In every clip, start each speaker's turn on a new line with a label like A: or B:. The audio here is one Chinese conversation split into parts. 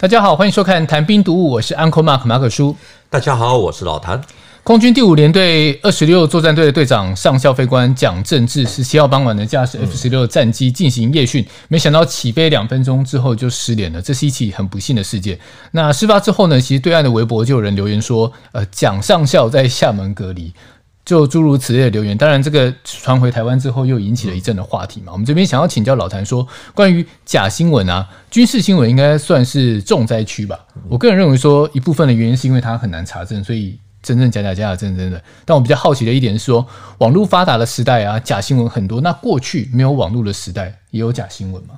A: 大家好，欢迎收看《谈兵读武》，我是 Uncle Mark 马可叔。
B: 大家好，我是老谭。
A: 空军第五联队二十六作战队的队长上校飞官蒋正志十七号傍晚的驾驶 F 十六战机进行夜训，没想到起飞两分钟之后就失联了，这是一起很不幸的事件。那事发之后呢，其实对岸的微博就有人留言说，呃，蒋上校在厦门隔离。就诸如此类的留言，当然这个传回台湾之后，又引起了一阵的话题嘛。我们这边想要请教老谭说，关于假新闻啊，军事新闻应该算是重灾区吧？我个人认为说，一部分的原因是因为它很难查证，所以真正假假假假真真的。但我比较好奇的一点是说，网络发达的时代啊，假新闻很多。那过去没有网络的时代，也有假新闻吗？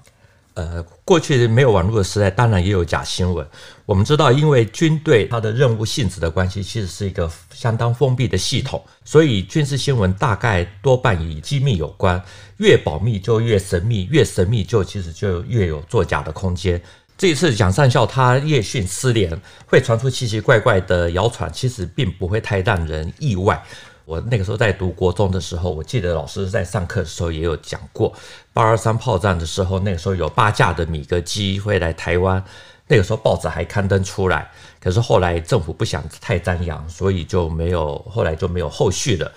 B: 呃，过去没有网络的时代，当然也有假新闻。我们知道，因为军队它的任务性质的关系，其实是一个相当封闭的系统，所以军事新闻大概多半与机密有关。越保密就越神秘，越神秘就其实就越有作假的空间。这一次蒋上校他夜训失联，会传出奇奇怪怪的谣传，其实并不会太让人意外。我那个时候在读国中的时候，我记得老师在上课的时候也有讲过，八二三炮战的时候，那个时候有八架的米格机会来台湾，那个时候报纸还刊登出来，可是后来政府不想太张扬，所以就没有，后来就没有后续了。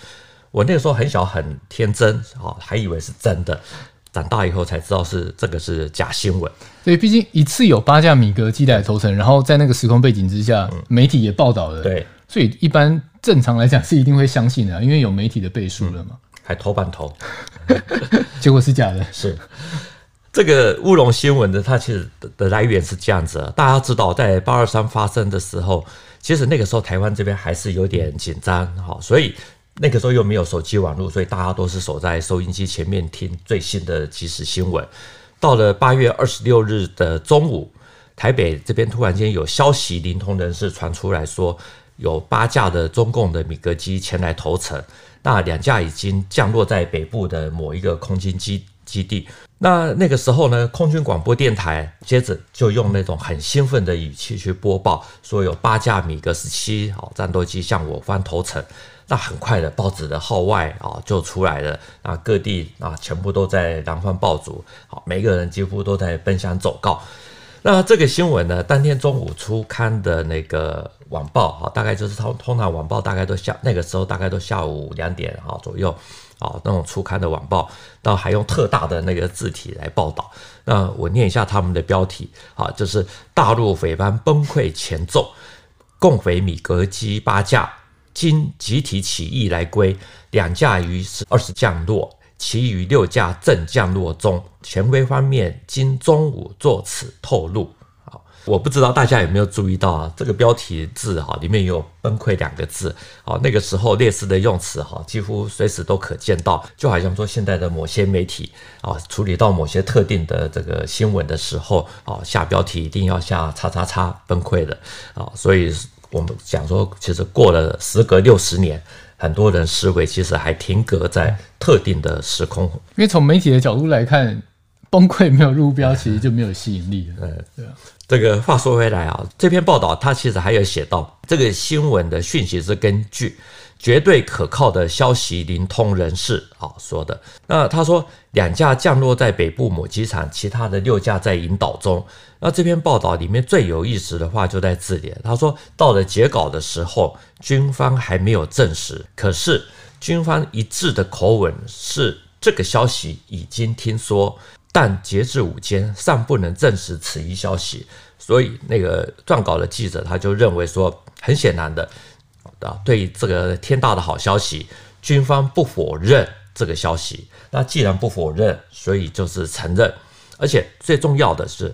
B: 我那个时候很小很天真啊，还以为是真的，长大以后才知道是这个是假新闻。
A: 对，毕竟一次有八架米格机来投诚，然后在那个时空背景之下，媒体也报道了，
B: 对，
A: 所以一般。正常来讲是一定会相信的，因为有媒体的背书了嘛。
B: 还头版头，
A: 结果是假的。
B: 是这个乌龙新闻的，它其实的来源是这样子。大家知道，在八二三发生的时候，其实那个时候台湾这边还是有点紧张，哈，所以那个时候又没有手机网络，所以大家都是守在收音机前面听最新的即时新闻。到了八月二十六日的中午，台北这边突然间有消息灵通人士传出来说。有八架的中共的米格机前来投诚，那两架已经降落在北部的某一个空军基基地。那那个时候呢，空军广播电台接着就用那种很兴奋的语气去播报，说有八架米格十七好战斗机向我方投诚。那很快的报纸的号外啊就出来了，啊各地啊全部都在扬帆爆竹，好每个人几乎都在奔向走告。那这个新闻呢，当天中午出刊的那个晚报，哈，大概就是通通常晚报大概都下那个时候大概都下午两点哈左右，啊，那种出刊的晚报，到还用特大的那个字体来报道。那我念一下他们的标题，啊，就是大陆匪帮崩溃前奏，共匪米格机八架经集体起义来归，两架于十二十降落。其余六架正降落中，前威方面今中午作此透露。好，我不知道大家有没有注意到啊，这个标题字哈里面有“崩溃”两个字。好，那个时候烈士的用词哈，几乎随时都可见到。就好像说现在的某些媒体啊，处理到某些特定的这个新闻的时候啊，下标题一定要下“叉叉叉崩溃”的啊。所以我们讲说，其实过了时隔六十年。很多人思维其实还停格在特定的时空，
A: 因为从媒体的角度来看，崩溃没有入标，其实就没有吸引力。
B: 了，对啊。这个话说回来啊，这篇报道它其实还有写到，这个新闻的讯息是根据绝对可靠的消息灵通人士啊说的。那他说两架降落在北部某机场，其他的六架在引导中。那这篇报道里面最有意思的话就在这里，他说到了截稿的时候，军方还没有证实，可是军方一致的口吻是这个消息已经听说。但截至午间尚不能证实此一消息，所以那个撰稿的记者他就认为说，很显然的，啊，对这个天大的好消息，军方不否认这个消息。那既然不否认，所以就是承认，而且最重要的是。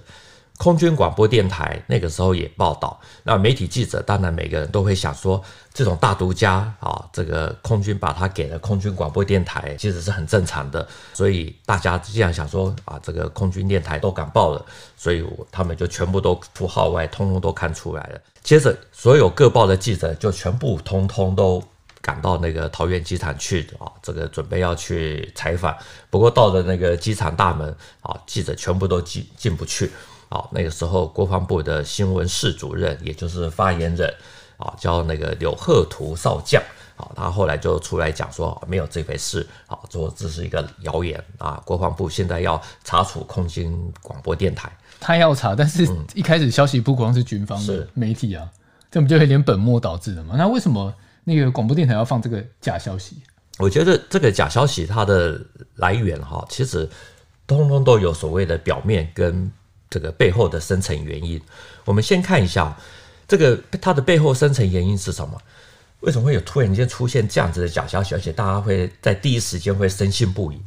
B: 空军广播电台那个时候也报道，那媒体记者当然每个人都会想说，这种大独家啊，这个空军把它给了空军广播电台，其实是很正常的。所以大家既然想说啊，这个空军电台都敢报了，所以他们就全部都出号外，通通都看出来了。接着，所有各报的记者就全部通通都赶到那个桃园机场去啊，这个准备要去采访。不过到了那个机场大门啊，记者全部都进进不去。好，那个时候国防部的新闻室主任，也就是发言人，啊，叫那个柳贺图少将，好，他后来就出来讲说没有这回事，好，说这是一个谣言啊。国防部现在要查处空军广播电台，
A: 他要查，但是一开始消息不光是军方的媒体啊，这不就有点本末倒置了吗？那为什么那个广播电台要放这个假消息？
B: 我觉得这个假消息它的来源哈，其实通通都有所谓的表面跟这个背后的深层原因。我们先看一下这个它的背后深层原因是什么？为什么会有突然间出现这样子的假消息，而且大家会在第一时间会深信不疑？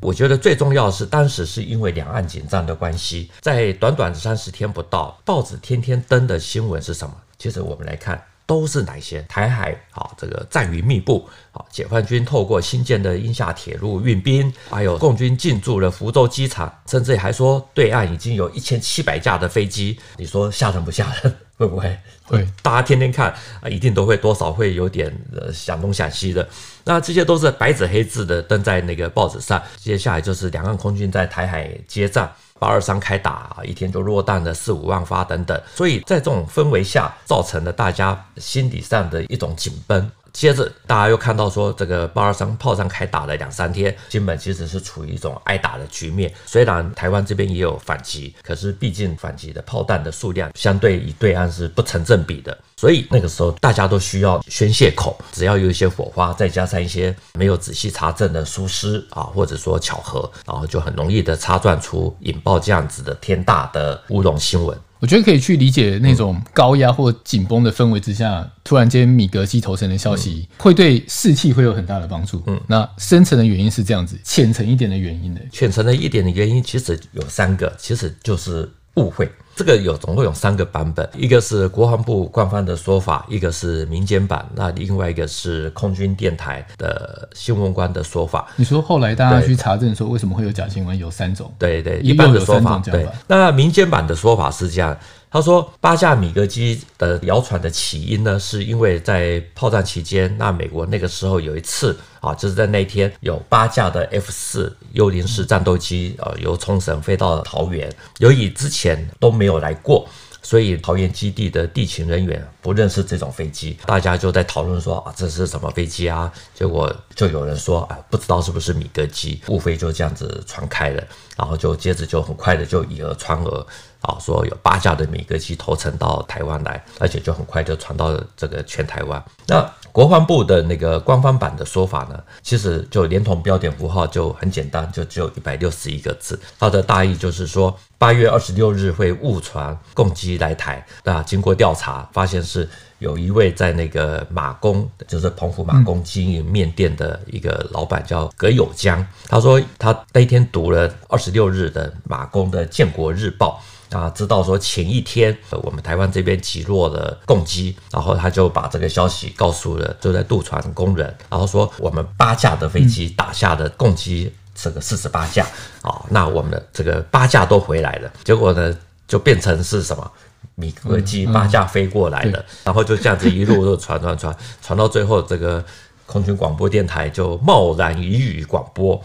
B: 我觉得最重要的是当时是因为两岸紧张的关系，在短短的三十天不到，报纸天天登的新闻是什么？接着我们来看。都是哪些？台海啊，这个战云密布啊，解放军透过新建的鹰厦铁路运兵，还有共军进驻了福州机场，甚至还说对岸已经有一千七百架的飞机。你说吓人不吓人？会不会？会。大家天天看啊，一定都会多少会有点呃想东想西的。那这些都是白纸黑字的登在那个报纸上。接下来就是两岸空军在台海接战。八二三开打啊，一天就落弹了四五万发等等，所以在这种氛围下，造成了大家心理上的一种紧绷。接着，大家又看到说，这个八二三炮战开打了两三天，金门其实是处于一种挨打的局面。虽然台湾这边也有反击，可是毕竟反击的炮弹的数量相对于对岸是不成正比的。所以那个时候大家都需要宣泄口，只要有一些火花，再加上一些没有仔细查证的疏失啊，或者说巧合，然后就很容易的擦撞出引爆这样子的天大的乌龙新闻。
A: 我觉得可以去理解那种高压或紧绷的氛围之下，嗯、突然间米格机投诚的消息，会对士气会有很大的帮助。嗯，那深层的原因是这样子，浅层一点的原因呢？
B: 浅层的一点的原因其实有三个，其实就是误会。这个有总共有三个版本，一个是国防部官方的说法，一个是民间版，那另外一个是空军电台的新闻官的说法。
A: 你说后来大家去查证说为什么会有假新闻，有三种。
B: 对对，一般的说法。对，那民间版的说法是这样。他说，八架米格机的谣传的起因呢，是因为在炮战期间，那美国那个时候有一次啊，就是在那天有八架的 F 四幽灵式战斗机啊，由冲绳飞到了桃园，由于之前都没没有来过。所以桃园基地的地勤人员不认识这种飞机，大家就在讨论说啊，这是什么飞机啊？结果就有人说啊，不知道是不是米格机，误飞就这样子传开了，然后就接着就很快的就以讹传讹啊，说有八架的米格机投诚到台湾来，而且就很快就传到了这个全台湾。那国防部的那个官方版的说法呢，其实就连同标点符号就很简单，就只有一百六十一个字。它的大意就是说，八月二十六日会误传共机来台。那经过调查，发现是有一位在那个马公，就是澎湖马公经营面店的一个老板叫葛友江。他说他那天读了二十六日的马公的《建国日报》。啊，知道说前一天我们台湾这边击落了共机，然后他就把这个消息告诉了就在渡船工人，然后说我们八架的飞机打下的共机这个四十八架，啊，那我们的这个八架都回来了，结果呢就变成是什么米格机八架飞过来了，然后就这样子一路都传传传传到最后，这个空军广播电台就贸然予以广播，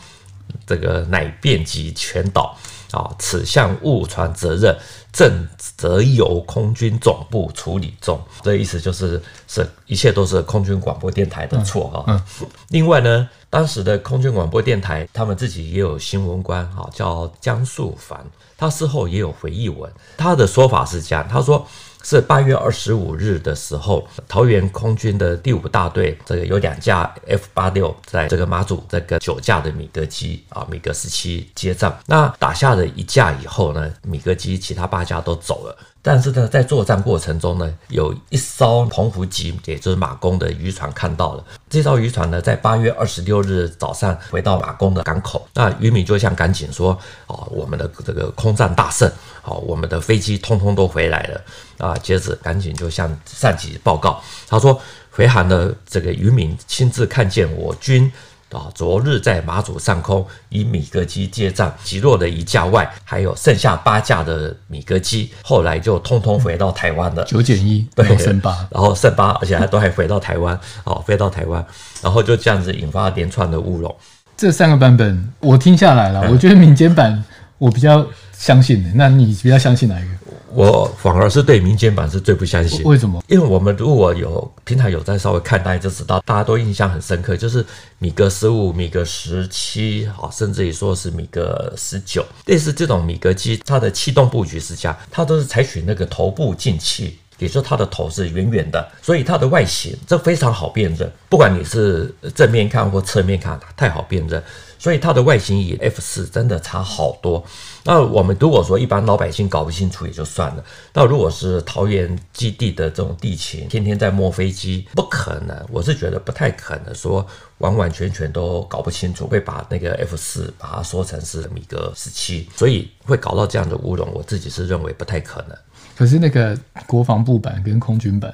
B: 这个乃遍及全岛。啊，此项误传责任。正则由空军总部处理中。这意思就是，是一切都是空军广播电台的错哈。嗯。另外呢，当时的空军广播电台，他们自己也有新闻官哈，叫江树凡，他事后也有回忆文，他的说法是这样，他说。是八月二十五日的时候，桃园空军的第五大队，这个有两架 F 八六在这个马祖，这个九架的米格机啊，米格十七接战。那打下了一架以后呢，米格机其他八大家都走了。但是呢，在作战过程中呢，有一艘澎湖籍，也就是马公的渔船看到了这艘渔船呢，在八月二十六日早上回到马公的港口，那渔民就向港警说：“哦，我们的这个空战大胜，哦，我们的飞机通通都回来了。”啊，接着港警就向上级报告，他说：“回函的这个渔民亲自看见我军。”啊，昨日在马祖上空以米格机接战，击落了一架外，还有剩下八架的米格机，后来就通通回到台湾了。
A: 九减一，
B: 对，
A: 剩八，
B: 然后剩八，而且还都还回到台湾，哦，飞到台湾，然后就这样子引发了连串的乌龙。
A: 这三个版本我听下来了，我觉得民间版我比较相信的，那你比较相信哪一个？
B: 我反而是对民间版是最不相信。
A: 为什么？
B: 因为我们如果有平台有在稍微看，大家就知道，大家都印象很深刻，就是米格十五、米格十七，啊，甚至于说是米格十九，类似这种米格机，它的气动布局是这样，它都是采取那个头部进气。也就是它的头是圆圆的，所以它的外形这非常好辨认。不管你是正面看或侧面看，太好辨认。所以它的外形与 F 四真的差好多。那我们如果说一般老百姓搞不清楚也就算了。那如果是桃园基地的这种地勤，天天在摸飞机，不可能。我是觉得不太可能说完完全全都搞不清楚，会把那个 F 四把它说成是米格十七，所以会搞到这样的乌龙。我自己是认为不太可能。
A: 可是那个国防部版跟空军版，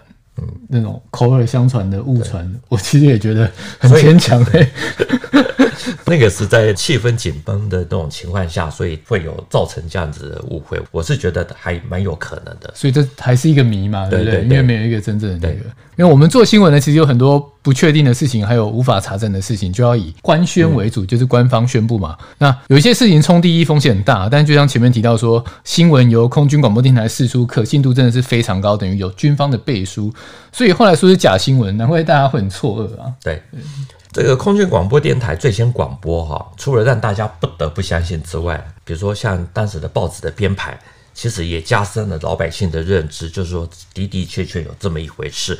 A: 那种口耳相传的误传，我其实也觉得很牵强欸。
B: 那个是在气氛紧绷的那种情况下，所以会有造成这样子的误会。我是觉得还蛮有可能的，
A: 所以这还是一个谜嘛，对不
B: 对，
A: 因为没有一个真正的那个。因为我们做新闻呢，其实有很多不确定的事情，还有无法查证的事情，就要以官宣为主，就是官方宣布嘛。嗯、那有一些事情冲第一风险很大，但就像前面提到说，新闻由空军广播电台释出，可信度真的是非常高，等于有军方的背书，所以后来说是假新闻，难怪大家会很错愕啊。
B: 对。这个空军广播电台最先广播哈，除了让大家不得不相信之外，比如说像当时的报纸的编排，其实也加深了老百姓的认知，就是说的的确确有这么一回事。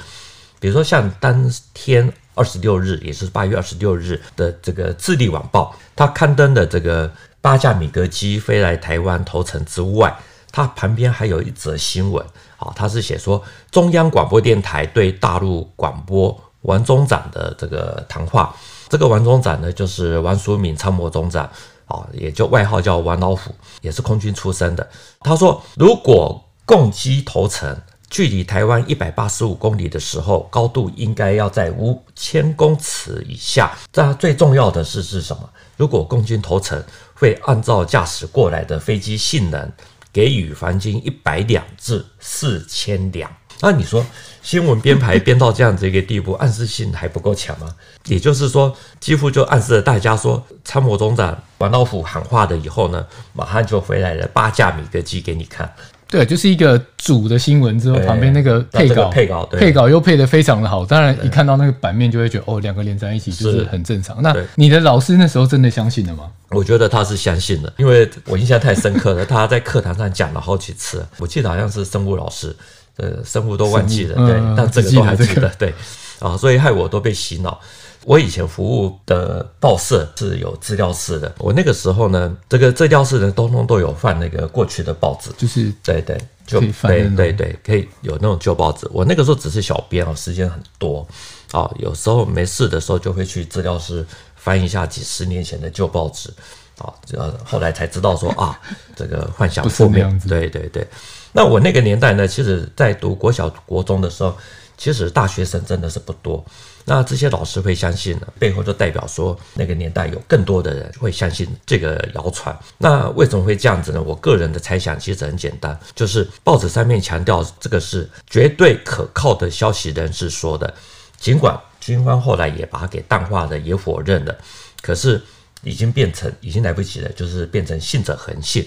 B: 比如说像当天二十六日，也是八月二十六日的这个《智利晚报》，它刊登的这个八架米格机飞来台湾投诚之外，它旁边还有一则新闻啊，它是写说中央广播电台对大陆广播。王中长的这个谈话，这个王中长呢，就是王淑敏参谋总长啊，也就外号叫王老虎，也是空军出身的。他说，如果共机投诚，距离台湾一百八十五公里的时候，高度应该要在五千公尺以下。这最重要的是是什么？如果共军投诚，会按照驾驶过来的飞机性能，给予黄金一百两至四千两。那你说新闻编排编到这样子一个地步，暗示性还不够强吗？也就是说，几乎就暗示了大家说，参谋总长王老虎喊话了以后呢，马上就回来了八架米格机给你看。
A: 对，就是一个主的新闻之后，旁边那个配稿，
B: 配稿，
A: 配稿又配得非常的好。当然，一看到那个版面就会觉得，哦，两个连在一起就是很正常。那你的老师那时候真的相信了吗？
B: 我觉得他是相信的，因为我印象太深刻了，他在课堂上讲了好几次。我记得好像是生物老师。呃，生物都忘记了，对，嗯、但这个都还记得，对，啊，所以害我都被洗脑。我以前服务的报社是有资料室的，我那个时候呢，这个资料室呢，通通都有放那个过去的报纸，
A: 就是
B: 对对，就对对对，可以有那种旧报纸。我那个时候只是小编啊，时间很多。啊，有时候没事的时候就会去资料室翻一下几十年前的旧报纸。啊，呃，后来才知道说啊，这个幻想负面，对对对。那我那个年代呢，其实在读国小、国中的时候，其实大学生真的是不多。那这些老师会相信呢，背后就代表说那个年代有更多的人会相信这个谣传。那为什么会这样子呢？我个人的猜想其实很简单，就是报纸上面强调这个是绝对可靠的消息人士说的，尽管军方后来也把它给淡化了，也否认了，可是已经变成已经来不及了，就是变成信者恒信。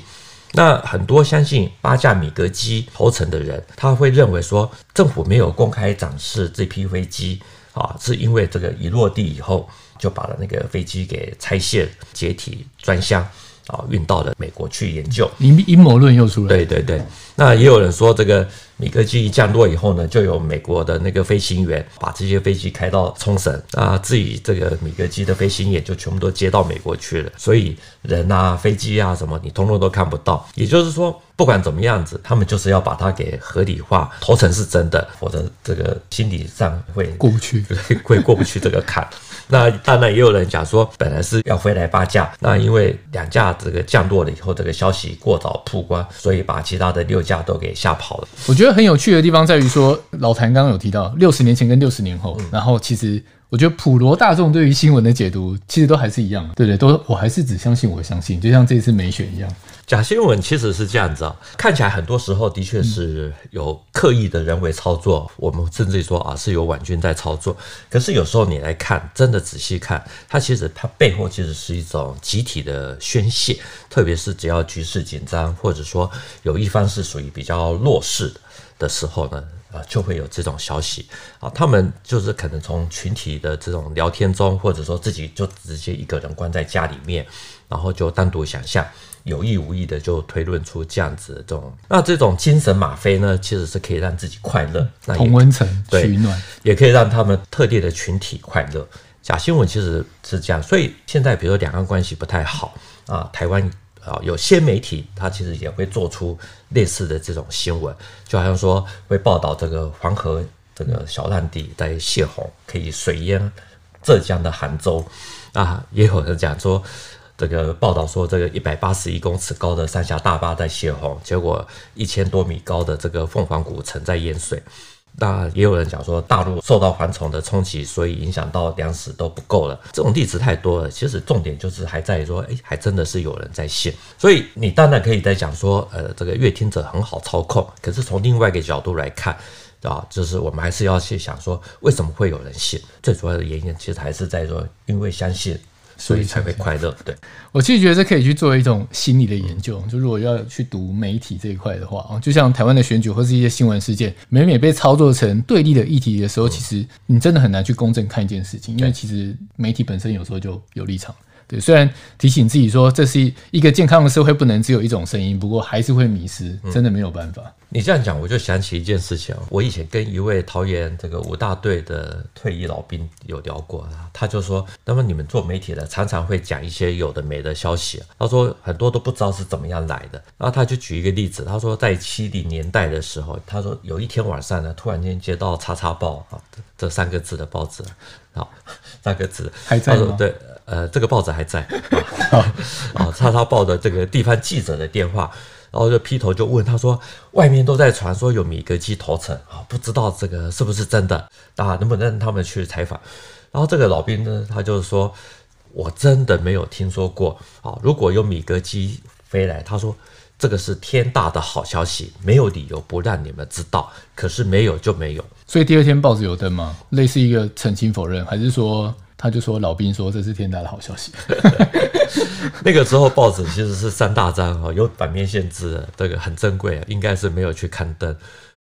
B: 那很多相信八架米格机投诚的人，他会认为说，政府没有公开展示这批飞机啊，是因为这个一落地以后就把那个飞机给拆卸、解体、装箱。啊，运到了美国去研究，
A: 你阴谋论又出来。
B: 对对对，那也有人说，这个米格机一降落以后呢，就有美国的那个飞行员把这些飞机开到冲绳啊，自己这个米格机的飞行员就全部都接到美国去了，所以人啊、飞机啊什么，你通通都看不到。也就是说，不管怎么样子，他们就是要把它给合理化，头层是真的，否则这个心理上会
A: 过不去，
B: 会过不去这个坎。那当然也有人讲说，本来是要飞来八架，那因为两架这个降落了以后，这个消息过早曝光，所以把其他的六架都给吓跑了。
A: 我觉得很有趣的地方在于说，老谭刚刚有提到六十年前跟六十年后，然后其实我觉得普罗大众对于新闻的解读其实都还是一样，对不对？都我还是只相信我相信，就像这次美选一样。
B: 假新闻其实是这样子啊，看起来很多时候的确是有刻意的人为操作，嗯、我们甚至于说啊是有婉君在操作。可是有时候你来看，真的仔细看，它其实它背后其实是一种集体的宣泄，特别是只要局势紧张，或者说有一方是属于比较弱势的时候呢，啊就会有这种消息啊，他们就是可能从群体的这种聊天中，或者说自己就直接一个人关在家里面，然后就单独想象。有意无意的就推论出这样子的这种，那这种精神吗啡呢，其实是可以让自己快乐，那
A: 同温层取暖，
B: 也可以让他们特定的群体快乐。假新闻其实是这样，所以现在比如说两岸关系不太好啊，台湾啊有些媒体它其实也会做出类似的这种新闻，就好像说会报道这个黄河这个小烂底在泄洪，可以水淹浙江的杭州啊，也有人讲说。这个报道说，这个一百八十一公尺高的三峡大坝在泄洪，结果一千多米高的这个凤凰古城在淹水。那也有人讲说，大陆受到蝗虫的冲击，所以影响到粮食都不够了。这种例子太多了。其实重点就是还在于说，哎，还真的是有人在信。所以你当然可以在讲说，呃，这个阅听者很好操控。可是从另外一个角度来看，啊，就是我们还是要去想说，为什么会有人信？最主要的原因其实还是在说，因为相信。所以才会快乐。对，
A: 我其实觉得这可以去做一种心理的研究。就如果要去读媒体这一块的话啊，就像台湾的选举或是一些新闻事件，每每被操作成对立的议题的时候，其实你真的很难去公正看一件事情，因为其实媒体本身有时候就有立场。对，虽然提醒自己说这是一个健康的社会，不能只有一种声音，不过还是会迷失，真的没有办法。嗯、
B: 你这样讲，我就想起一件事情。我以前跟一位桃园这个五大队的退役老兵有聊过，他就说，那么你们做媒体的常常会讲一些有的没的消息，他说很多都不知道是怎么样来的。然后他就举一个例子，他说在七零年代的时候，他说有一天晚上呢，突然间接到叉叉报啊这三个字的报纸，好三个字
A: 还在吗？
B: 对。呃，这个报纸还在啊啊！叉叉报的这个地方记者的电话，然后就劈头就问他说：“外面都在传说有米格机投诚啊，不知道这个是不是真的啊？能不能让他们去采访？”然后这个老兵呢，他就说：“我真的没有听说过啊！如果有米格机飞来，他说这个是天大的好消息，没有理由不让你们知道。可是没有就没有。”
A: 所以第二天报纸有登吗？类似一个澄清否认，还是说？他就说：“老兵说这是天大的好消息。”
B: 那个时候报纸其实是三大张哦，有版面限制的，这个很珍贵，应该是没有去刊登。